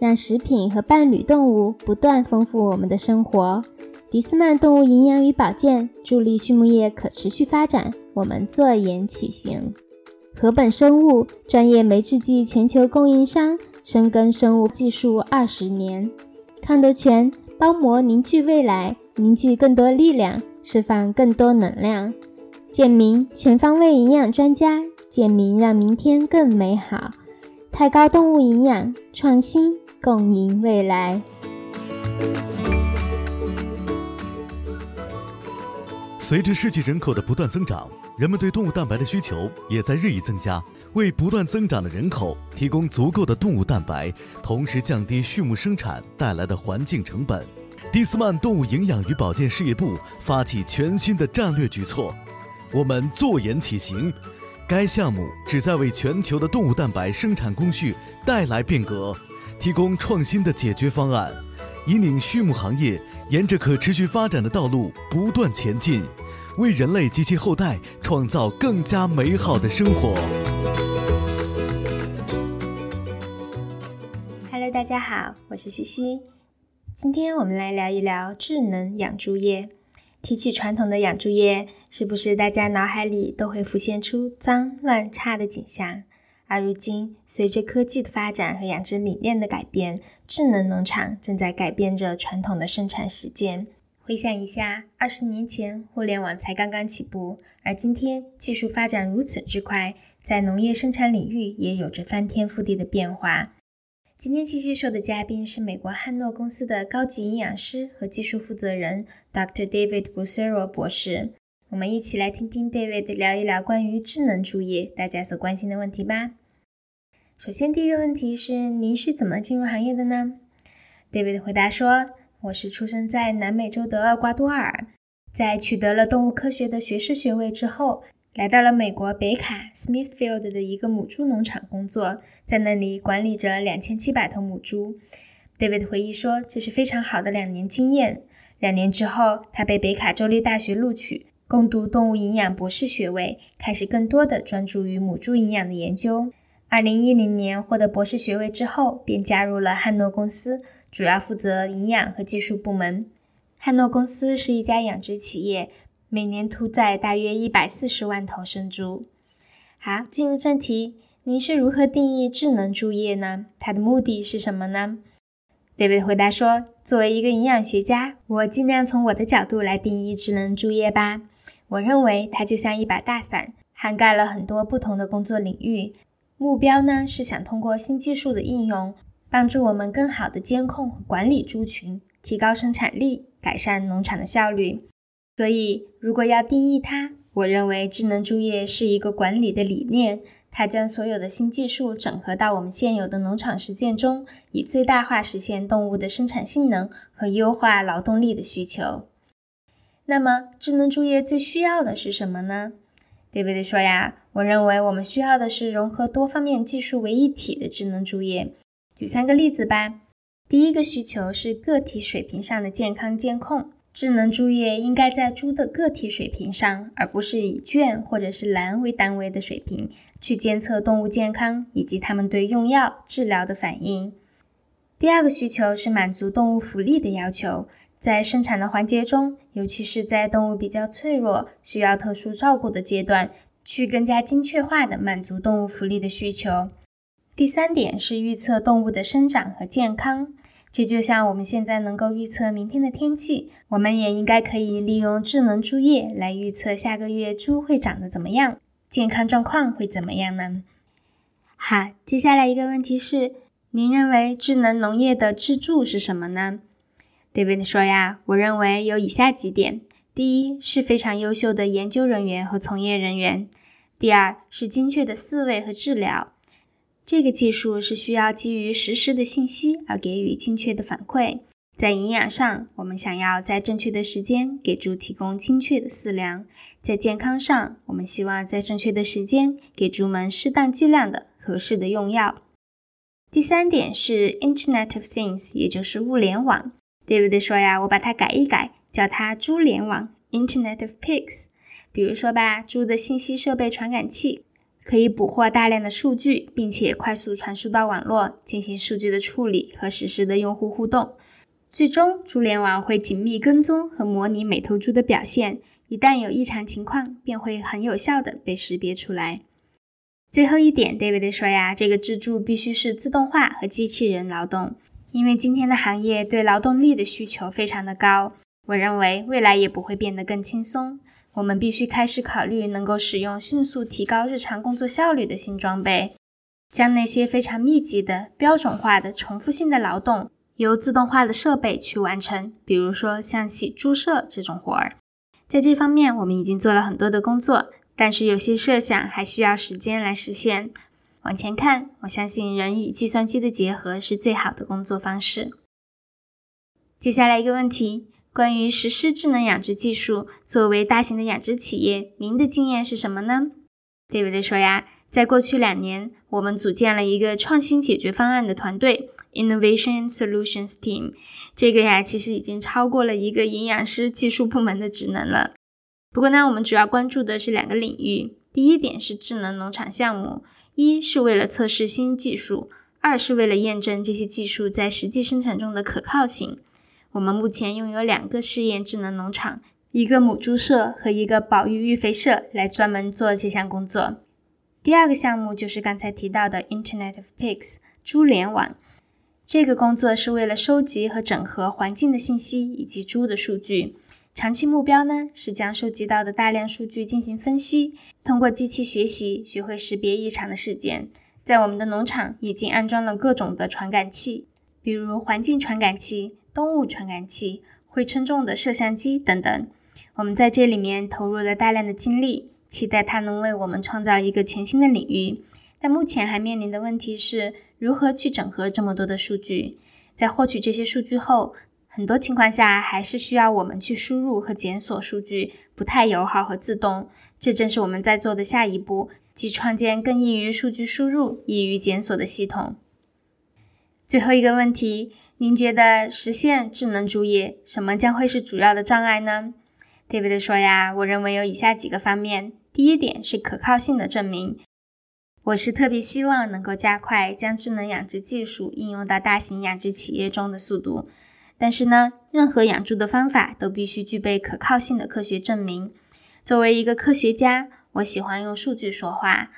让食品和伴侣动物不断丰富我们的生活。迪斯曼动物营养与保健助力畜牧业可持续发展，我们坐言起行。禾本生物专业酶制剂全球供应商，深耕生物技术二十年。康德全包膜凝聚未来，凝聚更多力量，释放更多能量。健明全方位营养专家，健明让明天更美好。太高动物营养创新。共赢未来。随着世界人口的不断增长，人们对动物蛋白的需求也在日益增加。为不断增长的人口提供足够的动物蛋白，同时降低畜牧生产带来的环境成本，蒂斯曼动物营养与保健事业部发起全新的战略举措，我们坐言起行。该项目旨在为全球的动物蛋白生产工序带来变革。提供创新的解决方案，引领畜牧行业沿着可持续发展的道路不断前进，为人类及其后代创造更加美好的生活。Hello，大家好，我是西西。今天我们来聊一聊智能养猪业。提起传统的养猪业，是不是大家脑海里都会浮现出脏乱差的景象？而如今，随着科技的发展和养殖理念的改变，智能农场正在改变着传统的生产实践。回想一下，二十年前，互联网才刚刚起步，而今天技术发展如此之快，在农业生产领域也有着翻天覆地的变化。今天七七说的嘉宾是美国汉诺公司的高级营养师和技术负责人 Dr. David Brucero 博士。我们一起来听听 David 聊一聊关于智能猪业大家所关心的问题吧。首先，第一个问题是您是怎么进入行业的呢？David 回答说：“我是出生在南美洲的厄瓜多尔，在取得了动物科学的学士学位之后，来到了美国北卡 Smithfield 的一个母猪农场工作，在那里管理着两千七百头母猪。”David 回忆说：“这是非常好的两年经验。两年之后，他被北卡州立大学录取。”攻读动物营养博士学位，开始更多的专注于母猪营养的研究。二零一零年获得博士学位之后，便加入了汉诺公司，主要负责营养和技术部门。汉诺公司是一家养殖企业，每年屠宰大约一百四十万头生猪。好，进入正题，您是如何定义智能猪业呢？它的目的是什么呢？David 回答说：“作为一个营养学家，我尽量从我的角度来定义智能猪业吧。”我认为它就像一把大伞，涵盖了很多不同的工作领域。目标呢是想通过新技术的应用，帮助我们更好的监控和管理猪群，提高生产力，改善农场的效率。所以，如果要定义它，我认为智能猪业是一个管理的理念，它将所有的新技术整合到我们现有的农场实践中，以最大化实现动物的生产性能和优化劳动力的需求。那么，智能猪业最需要的是什么呢？David 说呀，我认为我们需要的是融合多方面技术为一体的智能猪业。举三个例子吧。第一个需求是个体水平上的健康监控，智能猪业应该在猪的个体水平上，而不是以圈或者是栏为单位的水平去监测动物健康以及它们对用药治疗的反应。第二个需求是满足动物福利的要求。在生产的环节中，尤其是在动物比较脆弱、需要特殊照顾的阶段，去更加精确化的满足动物福利的需求。第三点是预测动物的生长和健康，这就像我们现在能够预测明天的天气，我们也应该可以利用智能猪业来预测下个月猪会长得怎么样，健康状况会怎么样呢？好，接下来一个问题是，您认为智能农业的支柱是什么呢？David 说呀，我认为有以下几点：第一，是非常优秀的研究人员和从业人员；第二，是精确的思维和治疗。这个技术是需要基于实时的信息而给予精确的反馈。在营养上，我们想要在正确的时间给猪提供精确的饲粮；在健康上，我们希望在正确的时间给猪们适当剂量的合适的用药。第三点是 Internet of Things，也就是物联网。David 说呀，我把它改一改，叫它猪联网 Internet of Pigs。比如说吧，猪的信息设备传感器。可以捕获大量的数据，并且快速传输到网络，进行数据的处理和实时的用户互动。最终，猪联网会紧密跟踪和模拟每头猪的表现，一旦有异常情况，便会很有效的被识别出来。最后一点，David 说呀，这个制助必须是自动化和机器人劳动，因为今天的行业对劳动力的需求非常的高。我认为未来也不会变得更轻松。我们必须开始考虑能够使用迅速提高日常工作效率的新装备，将那些非常密集的、标准化的、重复性的劳动由自动化的设备去完成。比如说像洗猪舍这种活儿，在这方面我们已经做了很多的工作，但是有些设想还需要时间来实现。往前看，我相信人与计算机的结合是最好的工作方式。接下来一个问题。关于实施智能养殖技术，作为大型的养殖企业，您的经验是什么呢？David 说呀，在过去两年，我们组建了一个创新解决方案的团队 （Innovation Solutions Team）。这个呀，其实已经超过了一个营养师技术部门的职能了。不过呢，我们主要关注的是两个领域。第一点是智能农场项目，一是为了测试新技术，二是为了验证这些技术在实际生产中的可靠性。我们目前拥有两个试验智能农场，一个母猪舍和一个保育育肥舍，来专门做这项工作。第二个项目就是刚才提到的 Internet of Pigs 猪联网。这个工作是为了收集和整合环境的信息以及猪的数据。长期目标呢是将收集到的大量数据进行分析，通过机器学习学会识别异常的事件。在我们的农场已经安装了各种的传感器，比如环境传感器。动物传感器、会称重的摄像机等等，我们在这里面投入了大量的精力，期待它能为我们创造一个全新的领域。但目前还面临的问题是如何去整合这么多的数据。在获取这些数据后，很多情况下还是需要我们去输入和检索数据，不太友好和自动。这正是我们在做的下一步，即创建更易于数据输入、易于检索的系统。最后一个问题。您觉得实现智能主业，什么将会是主要的障碍呢？David 说呀，我认为有以下几个方面。第一点是可靠性的证明。我是特别希望能够加快将智能养殖技术应用到大型养殖企业中的速度。但是呢，任何养猪的方法都必须具备可靠性的科学证明。作为一个科学家，我喜欢用数据说话。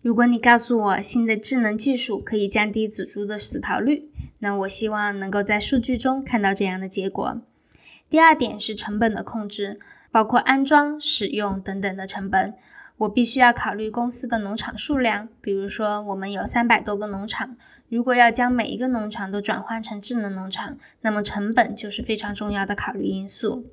如果你告诉我新的智能技术可以降低仔猪的死逃率，那我希望能够在数据中看到这样的结果。第二点是成本的控制，包括安装、使用等等的成本。我必须要考虑公司的农场数量，比如说我们有三百多个农场，如果要将每一个农场都转换成智能农场，那么成本就是非常重要的考虑因素。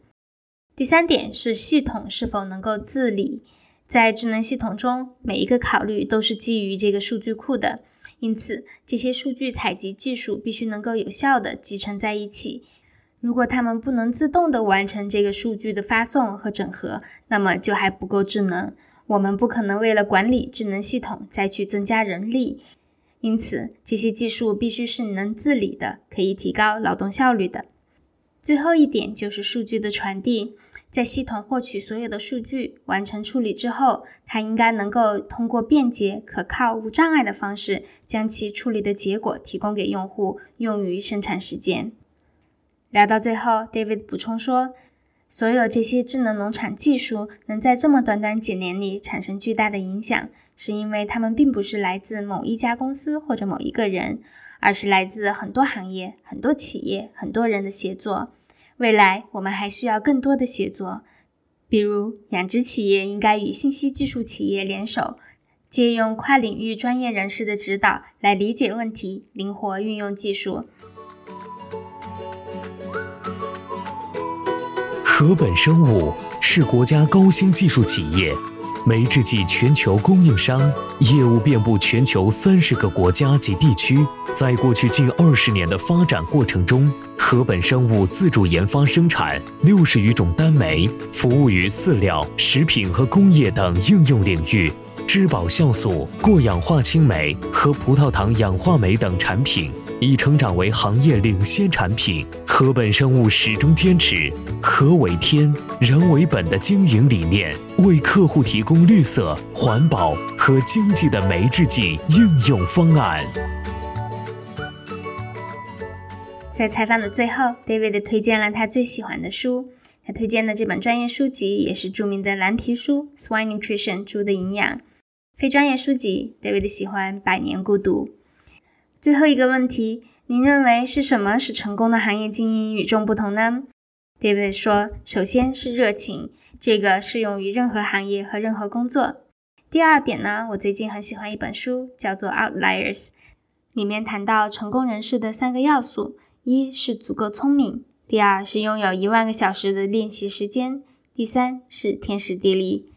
第三点是系统是否能够自理。在智能系统中，每一个考虑都是基于这个数据库的，因此这些数据采集技术必须能够有效的集成在一起。如果它们不能自动的完成这个数据的发送和整合，那么就还不够智能。我们不可能为了管理智能系统再去增加人力，因此这些技术必须是能自理的，可以提高劳动效率的。最后一点就是数据的传递。在系统获取所有的数据，完成处理之后，它应该能够通过便捷、可靠、无障碍的方式，将其处理的结果提供给用户，用于生产实践。聊到最后，David 补充说，所有这些智能农场技术能在这么短短几年里产生巨大的影响，是因为它们并不是来自某一家公司或者某一个人，而是来自很多行业、很多企业、很多人的协作。未来我们还需要更多的协作，比如养殖企业应该与信息技术企业联手，借用跨领域专业人士的指导来理解问题，灵活运用技术。禾本生物是国家高新技术企业，酶制剂全球供应商，业务遍布全球三十个国家及地区。在过去近二十年的发展过程中，禾本生物自主研发生产六十余种单酶，服务于饲料、食品和工业等应用领域。质保酵素、过氧化氢酶和葡萄糖氧化酶等产品已成长为行业领先产品。禾本生物始终坚持“禾为天，人为本”的经营理念，为客户提供绿色、环保和经济的酶制剂应用方案。在采访的最后，David 推荐了他最喜欢的书。他推荐的这本专业书籍也是著名的蓝皮书《Swine Nutrition》猪的营养。非专业书籍，David 喜欢《百年孤独》。最后一个问题，您认为是什么使成功的行业精英与众不同呢？David 说，首先是热情，这个适用于任何行业和任何工作。第二点呢，我最近很喜欢一本书，叫做《Outliers》，里面谈到成功人士的三个要素：一是足够聪明，第二是拥有一万个小时的练习时间，第三是天时地利。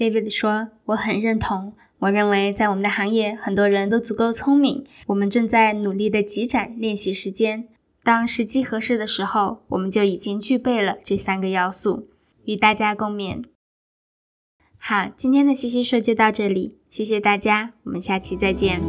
David 说：“我很认同。我认为在我们的行业，很多人都足够聪明。我们正在努力的积攒练习时间。当时机合适的时候，我们就已经具备了这三个要素。与大家共勉。好，今天的西西说就到这里，谢谢大家，我们下期再见。”